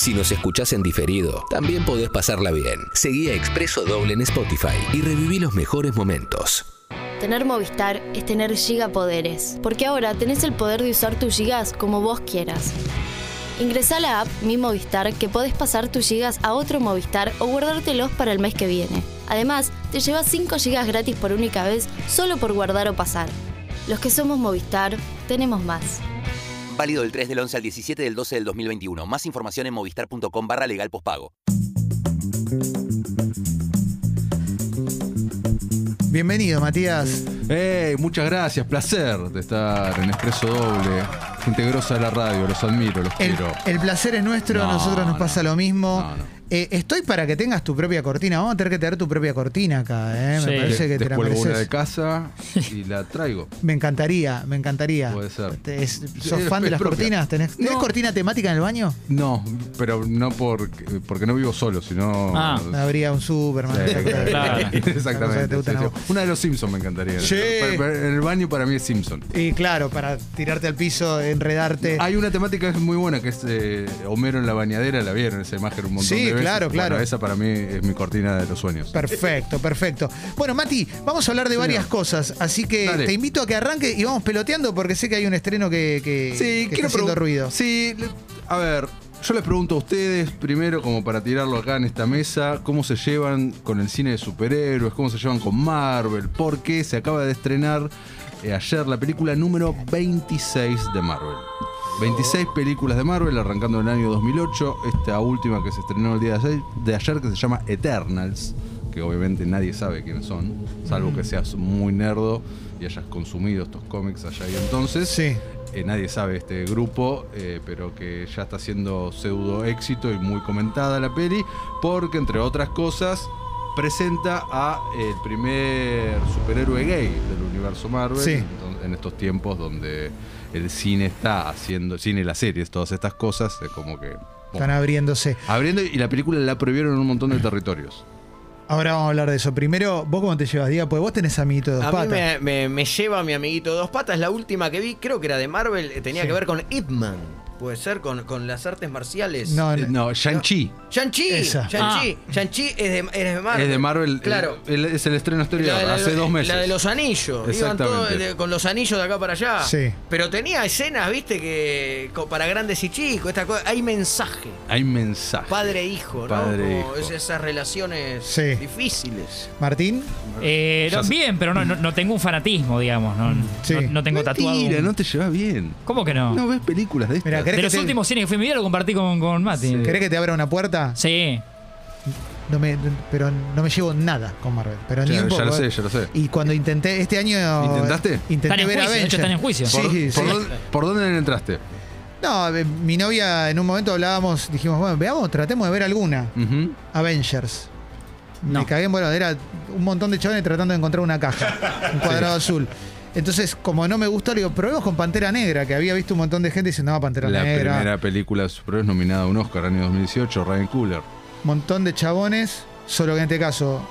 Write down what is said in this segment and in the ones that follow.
Si nos escuchás en diferido, también podés pasarla bien. Seguí a Expreso Doble en Spotify y reviví los mejores momentos. Tener Movistar es tener gigapoderes, porque ahora tenés el poder de usar tus gigas como vos quieras. Ingresa a la app Mi Movistar que podés pasar tus gigas a otro Movistar o guardártelos para el mes que viene. Además, te llevas 5 gigas gratis por única vez solo por guardar o pasar. Los que somos Movistar, tenemos más. Válido del 3 del 11 al 17 del 12 del 2021. Más información en movistar.com barra legal pospago. Bienvenido, Matías. Hey, muchas gracias, placer de estar en Expreso Doble. Gente grosa de la radio, los admiro, los El, quiero. el placer es nuestro, a No, nosotros nos no. pasa lo mismo. No, no. Eh, estoy para que tengas tu propia cortina. Vamos a tener que tener tu propia cortina acá, ¿eh? Sí. Me parece que te la Descuelgo una de mereces. casa y la traigo. Me encantaría, me encantaría. Puede ser. Te- es- ¿Sos Es- fan de las propia. cortinas? ¿Tenés, ¿tenés No. cortina temática en el baño? No, pero no porque, porque no vivo solo, sino. Ah. Habría un Superman. Sí, Exactamente. sí. Una de los Simpsons me encantaría. Sí. En el baño para mí es Simpson. Y claro, para tirarte al piso, enredarte. Hay una temática que es muy buena, que es eh, Homero en la bañadera, la vieron esa imagen un montón Sí, de veces. Claro, Bueno, claro. esa para mí es mi cortina de los sueños. Perfecto, perfecto. Bueno, Mati, vamos a hablar de varias cosas, así que Dale. te invito a que arranque y vamos peloteando porque sé que hay un estreno que, que, que está haciendo ruido. Sí, a ver, yo les pregunto a ustedes, primero, como para tirarlo acá en esta mesa, cómo se llevan con el cine de superhéroes, cómo se llevan con Marvel, porque se acaba de estrenar eh, ayer la película número 26 de Marvel. 26 películas de Marvel, arrancando en el año 2008. Esta última que se estrenó el día de ayer, de ayer, que se llama Eternals, que obviamente nadie sabe quiénes son, salvo que seas muy nerdo y hayas consumido estos cómics allá y entonces. Sí. Eh, nadie sabe este grupo, eh, pero que ya está siendo pseudo éxito y muy comentada la peli, porque entre otras cosas presenta a el primer superhéroe gay del universo Marvel Sí. en estos tiempos donde el cine está haciendo, el cine las series, todas estas cosas, es como que Están abriéndose. abriendo y la película la prohibieron en un montón de territorios. Ahora vamos a hablar de eso. Primero, ¿vos cómo te llevas, Diego? Pues vos tenés amiguito de dos A patas. mí me, me- me lleva mi amiguito de dos patas. La última que vi, creo que era de Marvel, eh, tenía Sí. que ver con Ip Man. Puede ser, con, con las artes marciales. No, Eh, no. No, Shang-Chi Shang-Chi. Shang-Chi. Shang-Chi es de, es de Marvel. es de Marvel, Claro. el- el- es el estreno exterior, La- la- hace dos meses. La de los anillos. Iban todos de- con los anillos de acá para allá. Sí. Pero tenía escenas, viste, que para grandes y chicos. Esta cosa, hay mensaje. Hay mensaje. Padre e hijo, ¿no? Padre e Como hijo. es- esas relaciones Sí. difíciles. Martín, Eh, no, bien, pero no, no, no tengo un fanatismo, digamos. No, Sí. no, no tengo tatuado. Un- no te llevas bien. ¿Cómo que no? No ves películas de estas. Mira, ¿querés de que los te- últimos cines que fui a mi vida lo compartí con, con Mati. ¿querés que te abra una puerta? Sí. No me, pero no me llevo nada con Marvel. Pero ni Ya, un ya poco, lo sé, ¿eh? ya lo sé. Y cuando intenté, este año. ¿Intentaste? Intenté Están en ver juicio, de hecho Avengers. están en juicio. Sí, ¿Por, sí. por dónde, por dónde entraste? No, eh, mi novia en un momento hablábamos, dijimos, bueno, veamos, tratemos de ver alguna. Avengers. No. Me cagué, bueno, era un montón de chavales tratando de encontrar una caja, un cuadrado azul. Entonces, como no me gustó, le digo, probemos con Pantera Negra, que había visto un montón de gente diciendo, no, Pantera La Negra. primera película de superhéroes nominada a un Oscar año 2018, Ryan Coogler. montón de chabones, solo que en este caso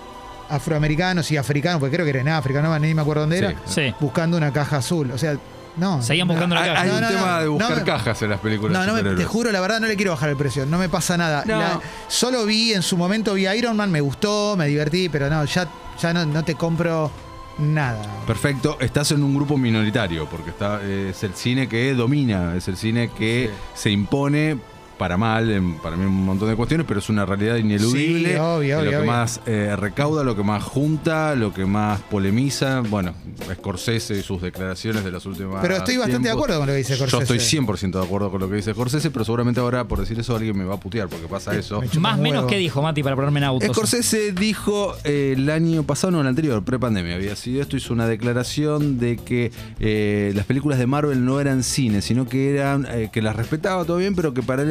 afroamericanos y africanos, porque creo que era en África, no ni me acuerdo dónde era, Sí. Buscando una caja azul. O sea, no. Seguían no, buscando la Hay, caja. hay No, un no, tema no, de buscar no me- cajas en las películas No, no me- te juro, la verdad, no le quiero bajar el precio. No me pasa nada. No. La- solo vi, en su momento vi Iron Man, me gustó, me divertí, pero no, ya, ya no, no te compro nada. Perfecto, estás en un grupo minoritario, porque está, es el cine que domina, es el cine que se impone para mal, en- para mí un montón de cuestiones, pero es una realidad ineludible. Sí, obvio, que obvio, lo que obvio. más eh, recauda, lo que más junta, lo que más polemiza, bueno, Scorsese y sus declaraciones de las últimas Pero estoy bastante de acuerdo con lo que dice Yo Scorsese. estoy 100% de acuerdo con lo que dice Scorsese, pero seguramente ahora por decir eso alguien me va a putear, porque pasa eso. Me Más o menos que dijo Mati para ponerme en autos. Scorsese dijo eh, el año pasado, no, el anterior, pre-pandemia, había sido esto, hizo una declaración de que eh, las películas de Marvel no eran cine, sino que eran, eh, que las respetaba todo bien, pero que para él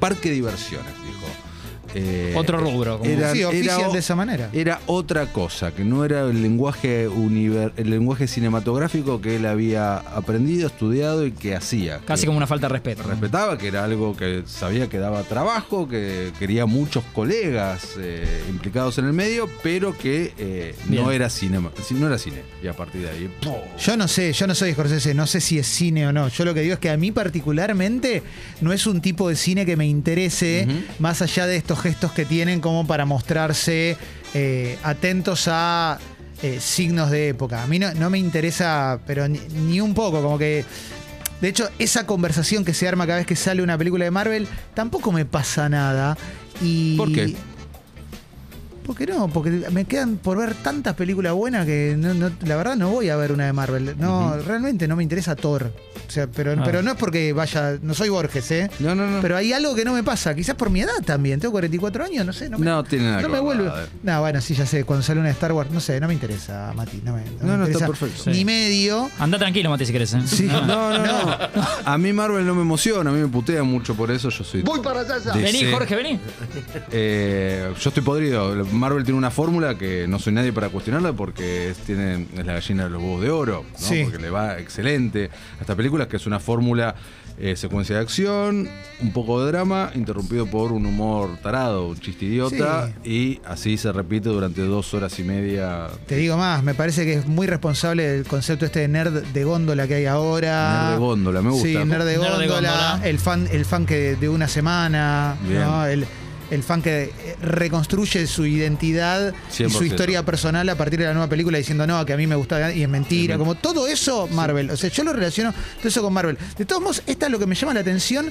parque de diversiones. Eh, Otro rubro, como- Sí, ofician o- de esa manera. Era otra cosa, que no era el lenguaje univer- el lenguaje cinematográfico que él había aprendido, estudiado y que hacía. Casi Que como una falta de respeto. respetaba, que era algo que sabía que daba trabajo, que quería muchos colegas eh, implicados en el medio, pero que eh, no era cinema, sí, no era cine. Y a partir de ahí, ¡pum! Yo no sé, yo no soy Scorsese, no sé si es cine o no. Yo lo que digo es que a mí particularmente no es un tipo de cine que me interese, más allá de estos gestos que tienen como para mostrarse eh, atentos a eh, signos de época. A mí no, me interesa, pero ni, ni un poco, como que... De hecho, esa conversación que se arma cada vez que sale una película de Marvel, tampoco me pasa nada. Y ¿Por qué? Porque no, porque me quedan por ver tantas películas buenas que no- no- la verdad no voy a ver una de Marvel. No, realmente no me interesa Thor. O sea, pero, Ah. pero no es porque vaya, no soy Borges, ¿eh? No, no, no. Pero hay algo que no me pasa, quizás por mi edad también. Tengo 44 años, no sé. No, me, No tiene nada no que me ver, vuelve. No, bueno, sí, ya sé. Cuando sale una de Star Wars, no sé, no me interesa, Mati. No me, no No, me no, está perfecto. Ni Sí. medio. Anda tranquilo, Mati, si querés. ¿eh? Sí. No, no, no. A mí Marvel no me emociona, a mí me putea mucho por eso. Yo soy. Voy para allá. Vení, Jorge, vení. Eh, yo estoy podrido. Marvel tiene una fórmula que no soy nadie para cuestionarla porque es, tiene, es la gallina de los huevos de oro, ¿no? Sí. porque le va excelente a esta película, que es una fórmula eh, secuencia de acción, un poco de drama, interrumpido por un humor tarado, un chiste idiota, y así se repite durante dos horas y media. Te digo más, me parece que es muy responsable del concepto este de nerd de góndola que hay ahora. Nerd de góndola, me gusta. Sí, nerd de Nerd de góndola, góndola. el fan, el fan que de una semana, Bien. ¿no? el, el fan que eh, reconstruye su identidad y su 100%. historia personal a partir de la nueva película diciendo no, que a mí me gusta y es mentira. Como todo eso, Marvel. O sea, yo lo relaciono todo eso con Marvel. De todos modos, esta es lo que me llama la atención.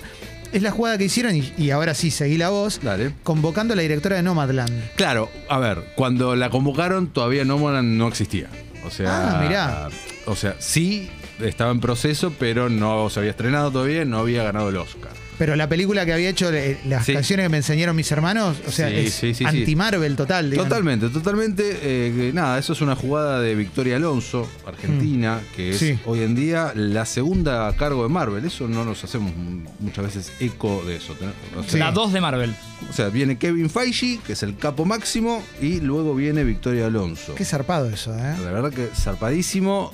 Es la jugada que hicieron, y, y ahora sí, seguí la voz, Dale. convocando a la directora de Nomadland. Claro, a ver, cuando la convocaron todavía Nomadland no existía. O sea, Ah, mirá. o sea, sí estaba en proceso, pero no se había estrenado todavía, no había ganado el Oscar. Pero la película que había hecho, las Sí. canciones que me enseñaron mis hermanos, o sea, Sí, es sí, sí, sí. anti-Marvel total. digamos. Totalmente, totalmente. eh, que nada, eso es una jugada de Victoria Alonso, Argentina, que es Mm. Sí. hoy en día la segunda a cargo de Marvel. Eso no nos hacemos muchas veces eco de eso. ¿no? O sea, Sí. La 2 de Marvel. o sea, viene Kevin Feige, que es el capo máximo, y luego viene Victoria Alonso. Qué zarpado eso, ¿eh? La verdad que zarpadísimo.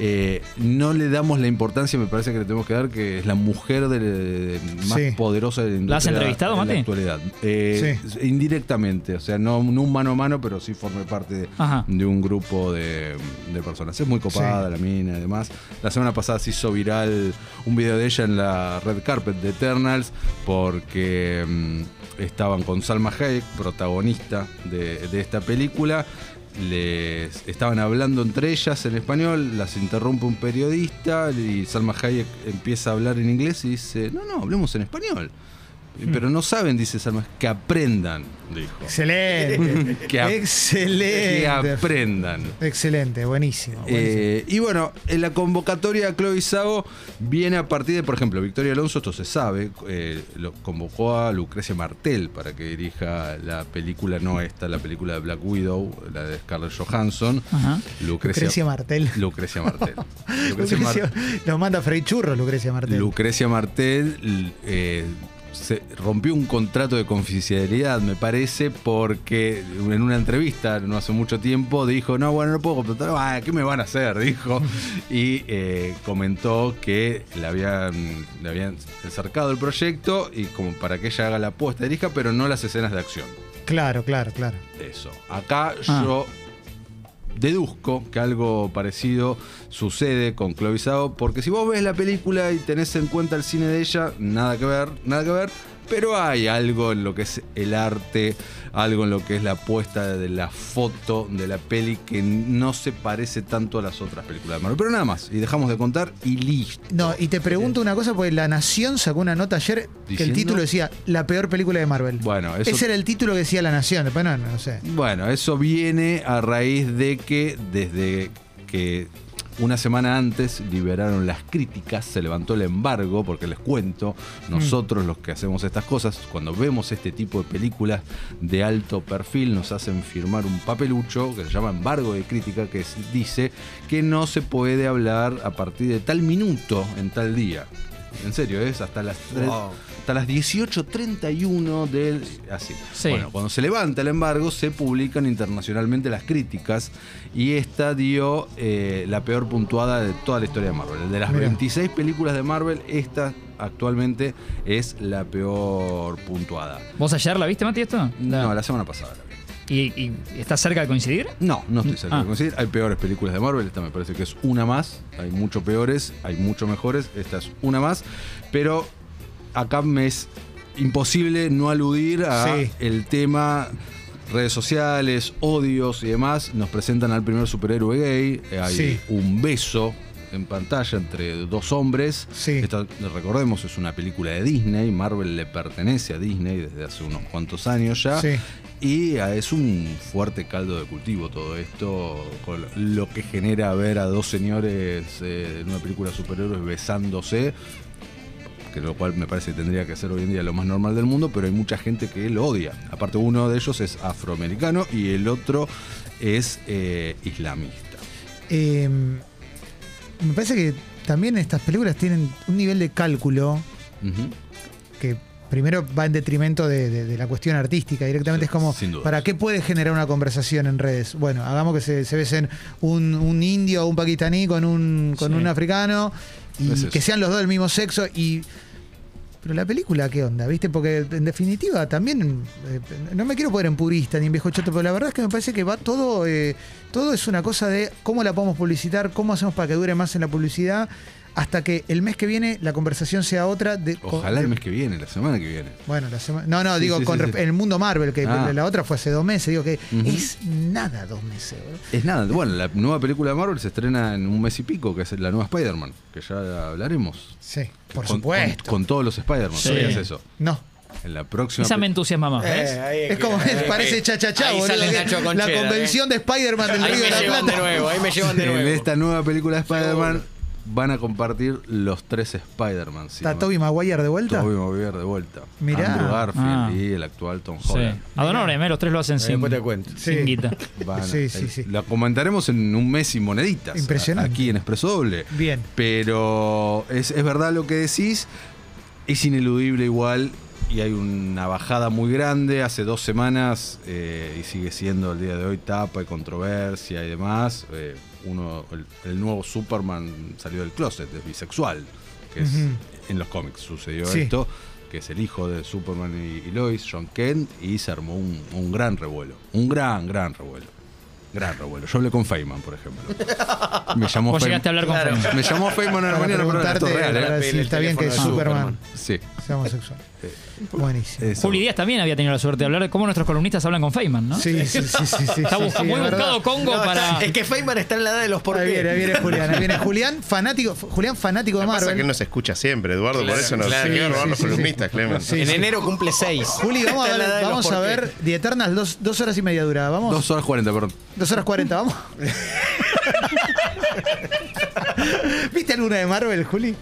Eh, no le damos la importancia, me parece que le tenemos que dar, que es la mujer de, de- más Sí. poderosa de la industria ¿La has entrevistado, en la Mati? actualidad. Eh, Indirectamente, o sea, no, no un mano a mano, pero sí formé parte de, un grupo de, de personas. Es muy copada la mina y demás. La semana pasada se hizo viral un video de ella en la red carpet de Eternals porque mm, estaban con Salma Hayek, protagonista de, de esta película. Les estaban hablando entre ellas en español, las interrumpe un periodista y Salma Hayek empieza a hablar en inglés y dice, no, no, hablemos en español. Pero no saben, dice Salma, que aprendan, dijo. Excelente. Que Excelente. Que aprendan. Excelente, buenísimo. buenísimo. Eh, y bueno, en la convocatoria a Chloe Sago viene a partir de, por ejemplo, Victoria Alonso, esto se sabe, eh, lo convocó a Lucrecia Martel para que dirija la película, no esta, la película de Black Widow, la de Scarlett Johansson. Ajá. Lucrecia, Lucrecia Martel. Lucrecia Martel. Lucrecia Mar- Lucrecia, nos manda Frey Churro, Lucrecia Martel. Lucrecia Martel eh, se rompió un contrato de confidencialidad, me parece, porque en una entrevista no hace mucho tiempo dijo, no, bueno, no puedo contratar, ah, ¿qué me van a hacer? Dijo. Y eh, comentó que le habían, le habían acercado el proyecto y como para que ella haga la apuesta, dirija, pero no las escenas de acción. Claro, claro, claro. Eso. Acá Ah. yo deduzco que algo parecido sucede con Chloe Zhao, porque si vos ves la película y tenés en cuenta el cine de ella, nada que ver, nada que ver, pero hay algo en lo que es el arte, algo en lo que es la puesta de la foto de la peli que no se parece tanto a las otras películas de Marvel. Pero nada más, y dejamos de contar y listo. No, y te pregunto una cosa, porque La Nación sacó una nota ayer que el título decía La peor película de Marvel. Bueno, eso Ese era el título que decía La Nación, después no, no sé. Bueno, eso viene a raíz de que desde que una semana antes liberaron las críticas, se levantó el embargo, porque les cuento, nosotros los que hacemos estas cosas, cuando vemos este tipo de películas de alto perfil, nos hacen firmar un papelucho que se llama embargo de crítica, que dice que no se puede hablar a partir de tal minuto en tal día. En serio, es hasta las Wow. hasta las 18.31 del... Así. Sí. Bueno, cuando se levanta el embargo, se publican internacionalmente las críticas y esta dio eh, la peor puntuada de toda la historia de Marvel. De las Mirá. 26 películas de Marvel, esta actualmente es la peor puntuada. ¿Vos ayer la viste, Mati, esto? No, la semana pasada la vi. ¿Y, y estás cerca de coincidir? No, no estoy cerca Ah. de coincidir. Hay peores películas de Marvel. Esta me parece que es una más. Hay mucho peores, hay mucho mejores. Esta es una más. Pero acá me es imposible no aludir a Sí. el tema redes sociales, odios y demás. Nos presentan al primer superhéroe gay. Eh, Hay Sí. un beso en pantalla entre dos hombres. Sí. Esto, recordemos, es una película de Disney. Marvel le pertenece a Disney desde hace unos cuantos años ya. Sí. Y ah, es un fuerte caldo de cultivo todo esto, con lo que genera ver a dos señores eh, en una película de superhéroes besándose, que lo cual me parece que tendría que ser hoy en día lo más normal del mundo, pero hay mucha gente que lo odia. Aparte uno de ellos es afroamericano y el otro es eh, islamista. Eh, me parece que también estas películas tienen un nivel de cálculo que primero va en detrimento de, de- de la cuestión artística. Directamente Sí, es como. ¿para qué puede generar una conversación en redes? Bueno, hagamos que se, se besen un, un indio o un pakistaní con un, con Sí. un africano y Es que sean los dos del mismo sexo y... Pero la película, ¿qué onda? ¿Viste? Porque en definitiva también, eh, no me quiero poner en purista ni en viejo choto, pero la verdad es que me parece que va todo, eh, todo es una cosa de cómo la podemos publicitar, cómo hacemos para que dure más en la publicidad, hasta que el mes que viene la conversación sea otra. De, Ojalá el mes que viene, la semana que viene. bueno, la semana. No, no, Sí, digo, sí, con sí, el mundo Marvel, que Ah. la otra fue hace dos meses, digo que es nada dos meses, boludo. Es nada, bueno, la nueva película de Marvel se estrena en un mes y pico, que es la nueva Spider-Man, que ya hablaremos. Sí, por Con- supuesto. Con, con todos los Spider-Man, Sí. ¿sabías eso? No. En la próxima. Esa me entusiasma más, ¿ves? Eh, Es como, parece Ahí boludo. Nacho La convención de Spider-Man del Ahí Río de la llevan de Plata. nuevo, ahí me llevan de en nuevo. esta nueva película de Spider-Man van a compartir los tres Spider-Man. sí, ¿Está ¿no? Tobey Maguire de vuelta? Tobey Maguire de vuelta. Mirá. Andrew Garfield Ah. y el actual Tom Sí. Holland. Ad honorem, ¿eh? los tres lo hacen sin, te cuento. sin Sí. guita. Van a- Sí, sí, sí. La comentaremos en un mes y moneditas. Impresionante. Aquí en Expreso Doble. Bien. Pero es, es verdad lo que decís. Es ineludible igual. Y hay una bajada muy grande. Hace dos semanas. eh, y sigue siendo el día de hoy tapa y controversia y demás. eh, uno, el, el nuevo Superman salió del closet, es bisexual. Que es, Ujú. en los cómics sucedió Sí. esto. Que es el hijo de Superman y, y Lois, John Kent. Y se armó un, un gran revuelo. Un gran, gran revuelo. Gran revuelo. Yo hablé con Feynman, por ejemplo. Me llamó Vos Feynman. llegaste a hablar con Claro. Feynman. Me llamó Feynman en la mañana, pero esto es preguntarte real, ¿eh? para si está bien que es de Superman. Sí. Sea homosexual. Buenísimo. Eso. Juli Díaz también había tenido la suerte de hablar de cómo nuestros columnistas hablan con Feynman, ¿no? Sí, sí, sí, sí, sí. Está sí, busca- sí, muy verdad. buscado Congo No, para. está- es que Feynman está en la edad de los por Ahí viene, ahí viene Julián, ahí viene Julián, fanático, Julián fanático de que pasa Marvel. que él nos escucha siempre, Eduardo, Claro, por eso nos claro, robar sí, los sí, columnistas, Clemen. Sí, en enero cumple seis. Juli, vamos a ver, vamos a ver The Eternals, dos, dos horas y media dura, vamos. Dos horas 40, perdón. Dos horas cuarenta, vamos. ¿Viste alguna de Marvel, Juli?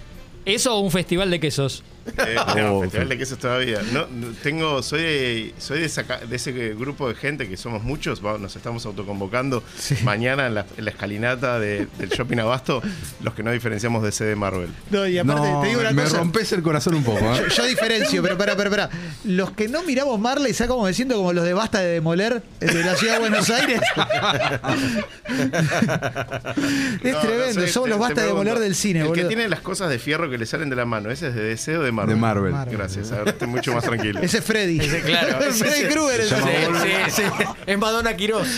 ¿Eso o un festival de quesos? Eh, no, Oh, festival de quesos todavía. No, tengo, soy de, soy de, esa de ese grupo de gente que somos muchos, nos estamos autoconvocando Sí. mañana en la, en la escalinata de- del Shopping Abasto, los que no diferenciamos de CD Marvel. No, y aparte No, te digo una me cosa. rompes el corazón un poco, ¿eh? Yo, yo diferencio, pero para, para, para. Los que no miramos Marley, ¿sabes cómo me siento? Como los de Basta de Demoler de la ciudad de Buenos Aires. es No, tremendo, somos te- los Basta de Demoler del cine, El boludo. que tiene las cosas de fierro que le salen de la mano, ¿ese es de DC o de Marvel? De Marvel. Marvel. Gracias, ahora estoy mucho más tranquilo. Ese es Freddy. claro, ese Freddy es- Krueger. Sí, sí, sí. Es Madonna Quirós.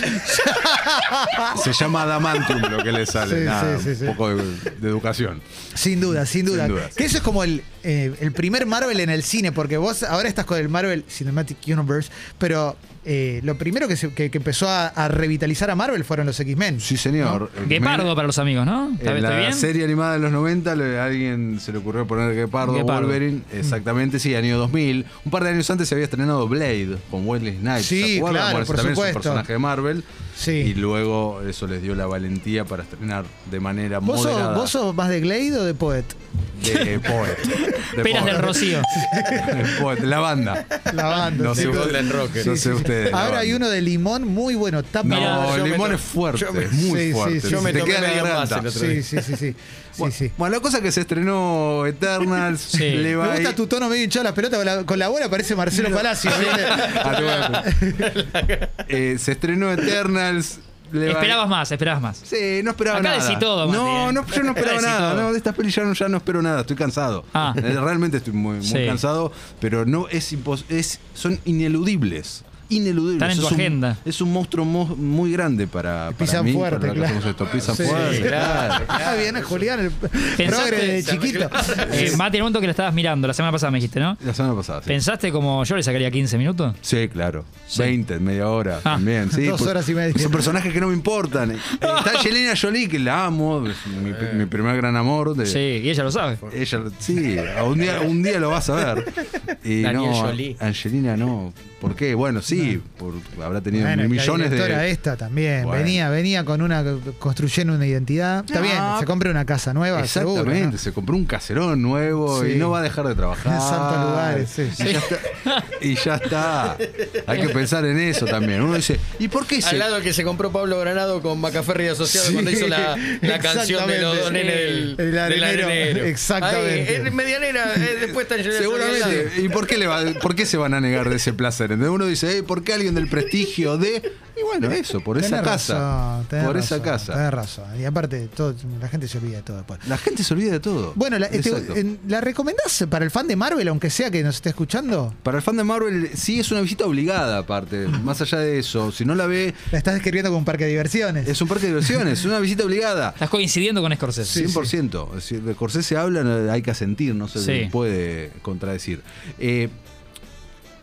Se llama Adamantium lo que le sale. Sí, Nada, sí, sí, sí. Un poco de, de educación. Sin duda, sin duda. Sin duda. Que eso es como el, eh, el primer Marvel en el cine, porque vos ahora estás con el Marvel Cinematic Universe, pero eh, lo primero que, se- que- que empezó a, a revitalizar a Marvel fueron los X-Men. Sí, señor. Guepardo para los amigos, ¿no? ¿Está En la bien? serie animada de los 90 le- a alguien se le ocurrió poner Guepardo, Guepardo. Wolverine. Exactamente, sí, año 2000. Un par de años antes se había estrenado Blade con Wesley Snipes. Sí, ¿se acuerdan? claro, Bueno, por también es supuesto. un personaje de Marvel. Sí. Y luego eso les dio la valentía para estrenar de manera ¿Vos sos, moderada. vos sos más de Glade o de Poet? de Poet. De Peras Poet. del Rocío. Poet, la banda. La banda. No sí. sé, Golden Rocket. no sé ustedes. Ahora hay uno de limón muy bueno. Tapa. No, el me limón es fuerte, yo me- es muy fuerte. Yo me te queda en la garganta. Sí, sí, sí, sí. Bueno, sí. bueno, la cosa es que se estrenó Eternals. Sí. le va Me gusta ahí- tu tono medio hinchado las pelotas con la, con la bola, parece Marcelo Palacio. ¿viste? Ah, Eh, se estrenó Eternals. le va- Esperabas más, esperabas más. Sí, no esperaba Acá nada. decí todo, no, ¿eh? no, yo no esperaba nada. No, de estas pelis ya no, ya no espero nada. Estoy cansado. Ah. Eh, Realmente estoy muy, muy Sí. cansado. Pero no es, impos- es Son ineludibles. Ineludibles. Están en tu es un- agenda. es un monstruo mo- muy grande para, para Pisan mí. fuerte, para claro. esto. Pisan Sí, fuerte, claro. claro. Ah, bien, Julián, el progre de chiquito. Eh, Mati, en el momento que lo estabas mirando, la semana pasada me dijiste, ¿no? La semana pasada. sí. ¿Pensaste como yo le sacaría 15 minutos? Sí, claro. Sí. 20, media hora Ah. también. Sí, Dos pues, horas y media. Son personajes que no me importan. Eh, Está Angelina Jolie, que la amo, mi, mi primer gran amor. de- Sí, y ella lo sabe. Ella, sí, un día, un día lo vas a ver. Y Daniel no, Jolie. Angelina no. ¿Por qué? Bueno, sí, por, habrá tenido Bueno, mil la millones directora de. esta también. Bueno. Venía, venía con una construyendo una identidad. Está bien, se compre una casa nueva, seguro. Exactamente, ¿no? se compró un caserón nuevo Sí. y no va a dejar de trabajar. En santos lugares, sí. Y ya está. Y ya está. Hay que pensar en eso también. Uno dice, ¿y por qué se Al lado que se compró Pablo Granado con Macaferri Asociado Sí, cuando hizo la, la canción de los nenes del, El del arenero, exactamente. Ahí, en medianera, eh, después está lado. Seguramente. ¿Y por qué, le va- por qué se van a negar de ese placer? Entonces uno dice, "Eh, ¿por qué alguien del prestigio de.? Y bueno, eso, por esa Tenés casa. razón, por esa casa. Tenés razón. Y aparte, todo, la gente se olvida de todo después. La gente se olvida de todo. Bueno, la, este, Exacto. en- ¿la recomendás para el fan de Marvel, aunque sea que nos esté escuchando? Para el fan de Marvel, sí es una visita obligada, aparte. Más allá de eso, si no la ve, La estás describiendo como un parque de diversiones. es un parque de diversiones, es una visita obligada. Estás coincidiendo con Scorsese. 100%. Es decir, de Corsés habla, hay que asentir, no se Sí. puede contradecir. Eh,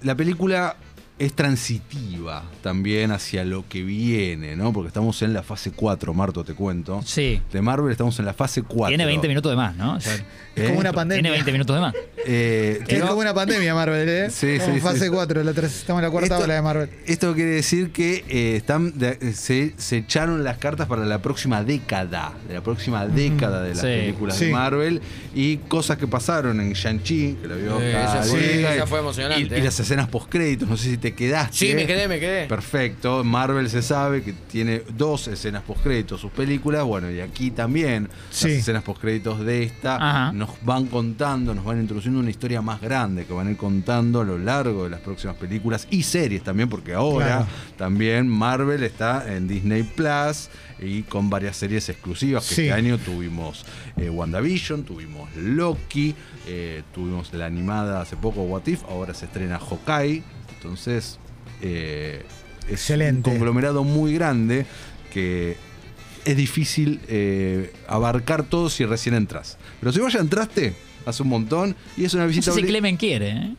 la película es transitiva también hacia lo que viene, ¿no? Porque estamos en la fase 4, Marto, te cuento. Sí. De Marvel estamos en la fase 4. Tiene 20 minutos de más, ¿no? O sea, es como una pandemia. tiene 20 minutos de más. Eh, Es como una pandemia, Marvel, ¿eh? Sí, Como sí, fase sí. 4, la tres- estamos en la cuarta Esto- ola de Marvel. Esto quiere decir que eh, están de- eh, se, se echaron las cartas para la próxima década, de la próxima década de las Sí. películas Sí. de Marvel y cosas que pasaron en Shang-Chi, que la vio esa y- fue emocionante, Y, y las escenas post-créditos, no sé si te quedaste. Sí, me quedé, me quedé. Perfecto, Marvel se sabe que tiene dos escenas post-créditos sus películas, bueno, y aquí también Sí. las escenas post-créditos de esta Ajá. nos van contando, nos van introduciendo una historia más grande que van a ir contando a lo largo de las próximas películas y series también, porque ahora Claro. también Marvel está en Disney Plus y con varias series exclusivas que Sí. este año tuvimos eh, WandaVision, tuvimos Loki, eh, tuvimos la animada hace poco What If, ahora se estrena Hawkeye, entonces eh, es Excelente. un conglomerado muy grande que es difícil eh, abarcar todo si recién entras. Pero si vos ya entraste hace un montón y es una No visita sé si Clemen quiere, ¿eh?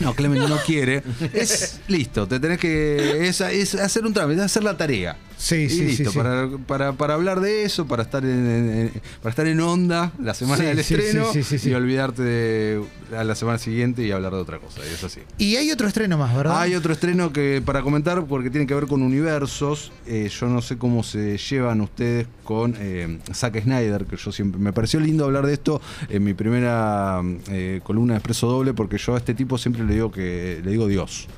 no, Clemen no quiere. Es listo, te tenés que. Es, es hacer un trámite, es hacer la tarea. Sí, y sí, listo, sí. Para, para, para hablar de eso, para estar en, para estar en onda la semana del estreno y olvidarte de a la semana siguiente y hablar de otra cosa. Y es así. Y hay otro estreno más, ¿verdad? Hay otro estreno que para comentar porque tiene que ver con universos. Eh, yo no sé cómo se llevan ustedes con eh, Zack Snyder, que yo siempre me pareció lindo hablar de esto en mi primera eh, columna de Expreso Doble, porque yo a este tipo siempre le digo que le digo Dios.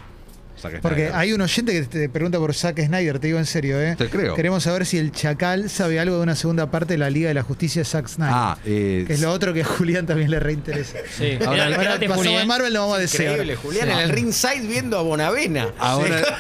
Zack Porque Snyder. hay un oyente que te pregunta por Zack Snyder, te digo en serio, ¿eh? Te creo. Queremos saber si el Chacal sabe algo de una segunda parte de la Liga de la Justicia de Zack Snyder. Ah, eh, que es lo otro que a Julián también le reinteresa. Sí. Ahora- Ahora de pasamos Juli, de. Marvel, no vamos a decir. Increíble, Julián, en el ringside viendo a Bonavena. ahora,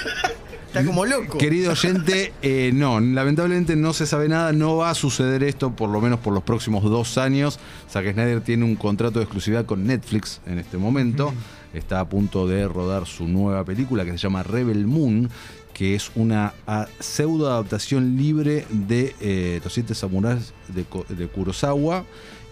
Está como loco. Querido oyente, eh, no, lamentablemente no se sabe nada, no va a suceder esto por lo menos por los próximos dos años. Zack Snyder tiene un contrato de exclusividad con Netflix en este momento. Está a punto de rodar su nueva película que se llama Rebel Moon, que es una ah, pseudo adaptación libre de eh, Los Siete Samuráis de, Kurosawa.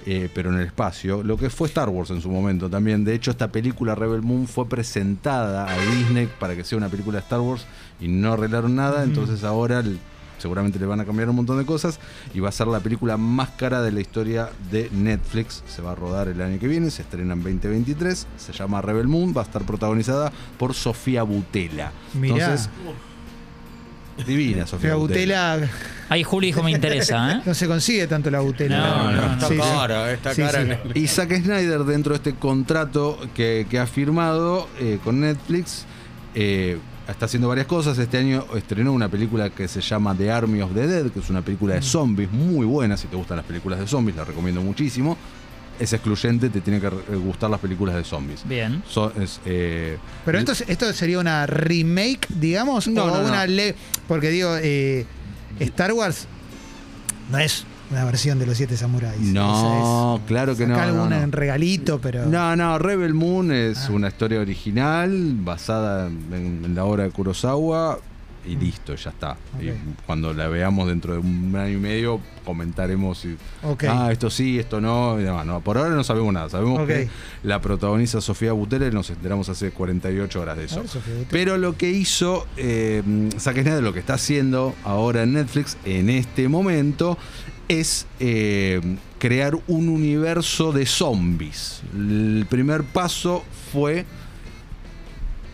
eh, pero en el espacio, lo que fue Star Wars en su momento también. De hecho, esta película Rebel Moon fue presentada a Disney para que sea una película de Star Wars y no arreglaron nada, entonces ahora seguramente le van a cambiar un montón de cosas y va a ser la película más cara de la historia de Netflix. Se va a rodar el año que viene, se estrena en 2023, se llama Rebel Moon, va a estar protagonizada por Sofía Butela. Mirá. Entonces, Divina, Sofía La Butela. butela Ahí Juli dijo me interesa, ¿eh? no se consigue tanto la butela. No, no, no. Está Sí, cara, está Sí, cara. sí. en el- Y Zack Snyder, dentro de este contrato que, que ha firmado eh, con Netflix, eh, está haciendo varias cosas. Este año estrenó una película que se llama The Army of the Dead, que es una película de zombies muy buena. Si te gustan las películas de zombies, la recomiendo muchísimo. Es excluyente, te tienen que re- gustar las películas de zombies. Bien. So- es, eh, Pero esto, es- esto sería una remake, digamos, No, o no, no. una le porque digo, eh, Star Wars no es una versión de los siete samuráis. No, es- claro que no, sacar no, no. regalito, pero No, no, Rebel Moon es Ah. una historia original basada en, en la obra de Kurosawa y listo, ya está. Y Mm. Cuando la veamos dentro de un año y medio comentaremos si Ok. ah, esto sí, esto no, y demás. No, por ahora no sabemos nada. Sabemos que la protagoniza Sofía Butera y nos enteramos hace 48 horas de eso. ver, Sofía Butera. Pero lo que hizo eh, Zack Snyder, lo que está haciendo ahora en Netflix en este momento, es eh, crear un universo de zombies. El primer paso fue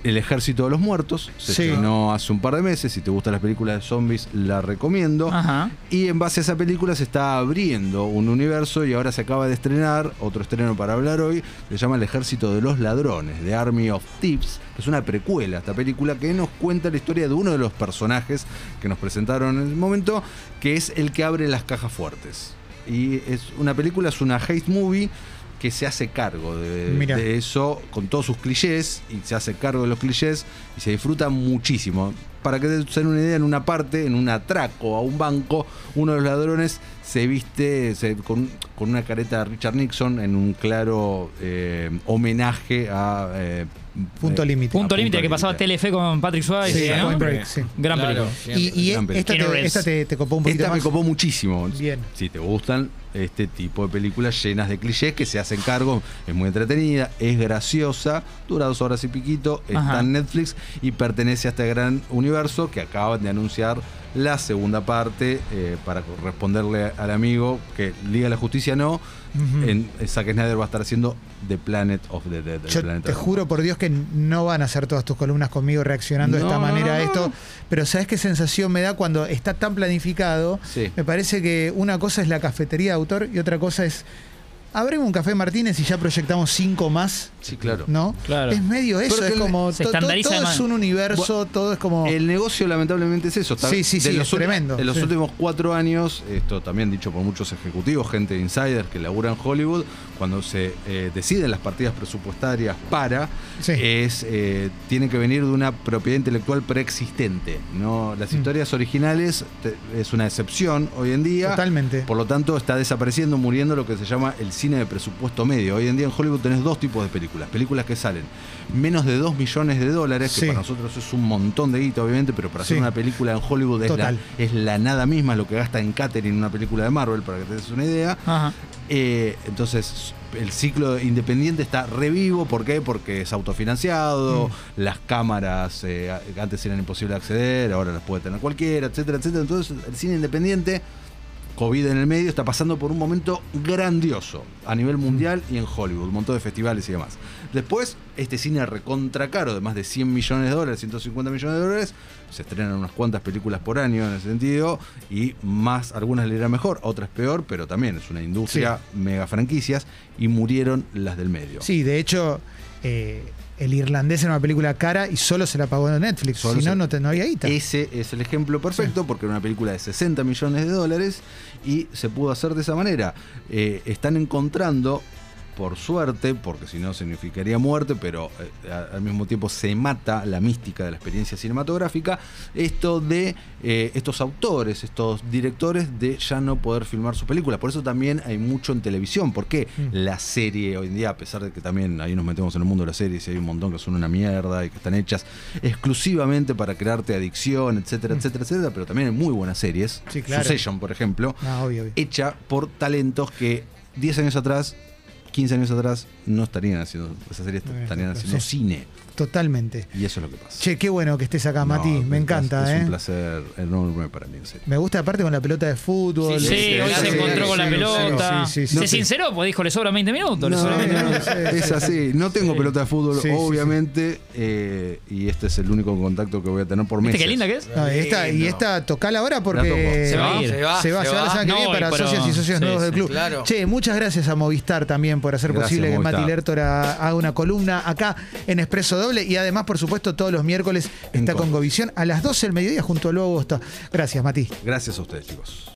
El Ejército de los Muertos. Se Sí. estrenó hace un par de meses. Si te gustan las películas de zombies, la recomiendo. Ajá. Y en base a esa película se está abriendo un universo y ahora se acaba de estrenar otro estreno para hablar hoy, se llama El Ejército de los Ladrones, The Army of Thieves, que es una precuela a esta película que nos cuenta la historia de uno de los personajes que nos presentaron en el momento, que es el que abre las cajas fuertes. Y es una película, es una hate movie que se hace cargo de, eso con todos sus clichés y se hace cargo de los clichés y se disfruta muchísimo. Para que te den una idea, en una parte, en un atraco a un banco, uno de los ladrones se viste se- con, con una careta de Richard Nixon en un claro eh, homenaje a... eh, Punto eh, límite. Punto límite que pasaba Telefe con Patrick Swayze, Sí, ¿no? Break, sí. Gran Claro, película. Y, y Gran película. esta, te, esta te, te copó un poquito Esta me copó muchísimo. Bien. Si te gustan este tipo de películas llenas de clichés que se hacen cargo, es muy entretenida, es graciosa, dura dos horas y piquito, Ajá. está en Netflix y pertenece a este gran universo que acaban de anunciar la segunda parte eh, para responderle al amigo que Liga de la Justicia no. Ujú. En Zack Snyder va a estar haciendo The Planet of the Dead. Yo te juro por Dios que no van a hacer todas tus columnas conmigo reaccionando de esta no, manera a esto. no. Pero ¿sabes qué sensación me da cuando está tan planificado? Sí. Me parece que una cosa es la cafetería de autor y otra cosa es. Abrimos un café Martínez y ya proyectamos cinco más, Sí, claro. ¿no? Claro. Es medio eso, es como. se to- to- estandariza todo es un universo, todo es como. El negocio lamentablemente es eso. Está- Sí, sí, sí, los es tremendo, En los sí. últimos cuatro años, esto también dicho por muchos ejecutivos, gente de insiders que labura en Hollywood, cuando se eh, deciden las partidas presupuestarias para, Sí. es eh, tiene que venir de una propiedad intelectual preexistente. ¿no? Las Mm. historias originales te- es una excepción hoy en día. Totalmente. Por lo tanto, está desapareciendo, muriendo lo que se llama el cine de presupuesto medio. Hoy en día en Hollywood tenés dos tipos de películas. Películas que salen menos de 2 millones de dólares, que para nosotros es un montón de guita, obviamente, pero para hacer Sí. una película en Hollywood es la, Total. es la nada misma, lo que gasta en catering una película de Marvel, para que te des una idea. Ajá. Eh, entonces, el ciclo independiente está revivo. ¿Por qué? Porque es autofinanciado, Mm. las cámaras eh, antes eran imposible de acceder, ahora las puede tener cualquiera, etcétera, etcétera. Entonces, el cine independiente, COVID en el medio, está pasando por un momento grandioso a nivel mundial y en Hollywood, un montón de festivales y demás. Después, este cine recontra caro, de más de 100 millones de dólares, 150 millones de dólares, se estrenan unas cuantas películas por año en ese sentido, y más, algunas le irán mejor, otras peor, pero también es una industria mega franquicias, y murieron las del medio. Sí, de hecho, eh, El Irlandés era una película cara y solo se la pagó en Netflix. Solo si no, se- no, te- no había guita. Ese es el ejemplo perfecto porque era una película de 60 millones de dólares y se pudo hacer de esa manera. Eh, están encontrando, por suerte, porque si no significaría muerte, pero eh, al mismo tiempo se mata la mística de la experiencia cinematográfica, esto de eh, estos autores, estos directores de ya no poder filmar sus películas. Por eso también hay mucho en televisión, porque Mm. la serie hoy en día, a pesar de que también ahí nos metemos en el mundo de las series y hay un montón que son una mierda y que están hechas exclusivamente para crearte adicción, etcétera, etcétera, etcétera, pero también hay muy buenas series. Sí, claro. Succession, por ejemplo, No, obvio, obvio. hecha por talentos que 10 años atrás, 15 años atrás, no estarían haciendo esas series, estarían sí. haciendo cine. Totalmente. Y eso es lo que pasa. Che, qué bueno que estés acá, Mati. Me es- encanta, Es ¿eh? un placer enorme para mí, en serio. Me gusta aparte con la pelota de fútbol. Sí, Sí, hoy sí, se sí, encontró sí, con la sí, pelota. sí, sí, sí. se sinceró, pues dijo, le sobran 20 minutos. le No, sobran 20 no, minutos. es sí, así. No tengo Sí. pelota de fútbol, Sí, sí, sí. obviamente, eh, y este es el único contacto que voy a tener por meses. ¿Viste qué linda que es? No, esta, y esta tocala ahora porque. Se va a ir. Se va, se va, se va la semana que viene para socios y socios nuevos del club. Che, muchas gracias a Movistar también por hacer posible que. Mati Lertora haga una columna acá en Expreso Doble y además, por supuesto, todos los miércoles En está con. Govisión a las 12 del mediodía junto a Luego Agosto. Gracias, Mati. Gracias a ustedes, chicos.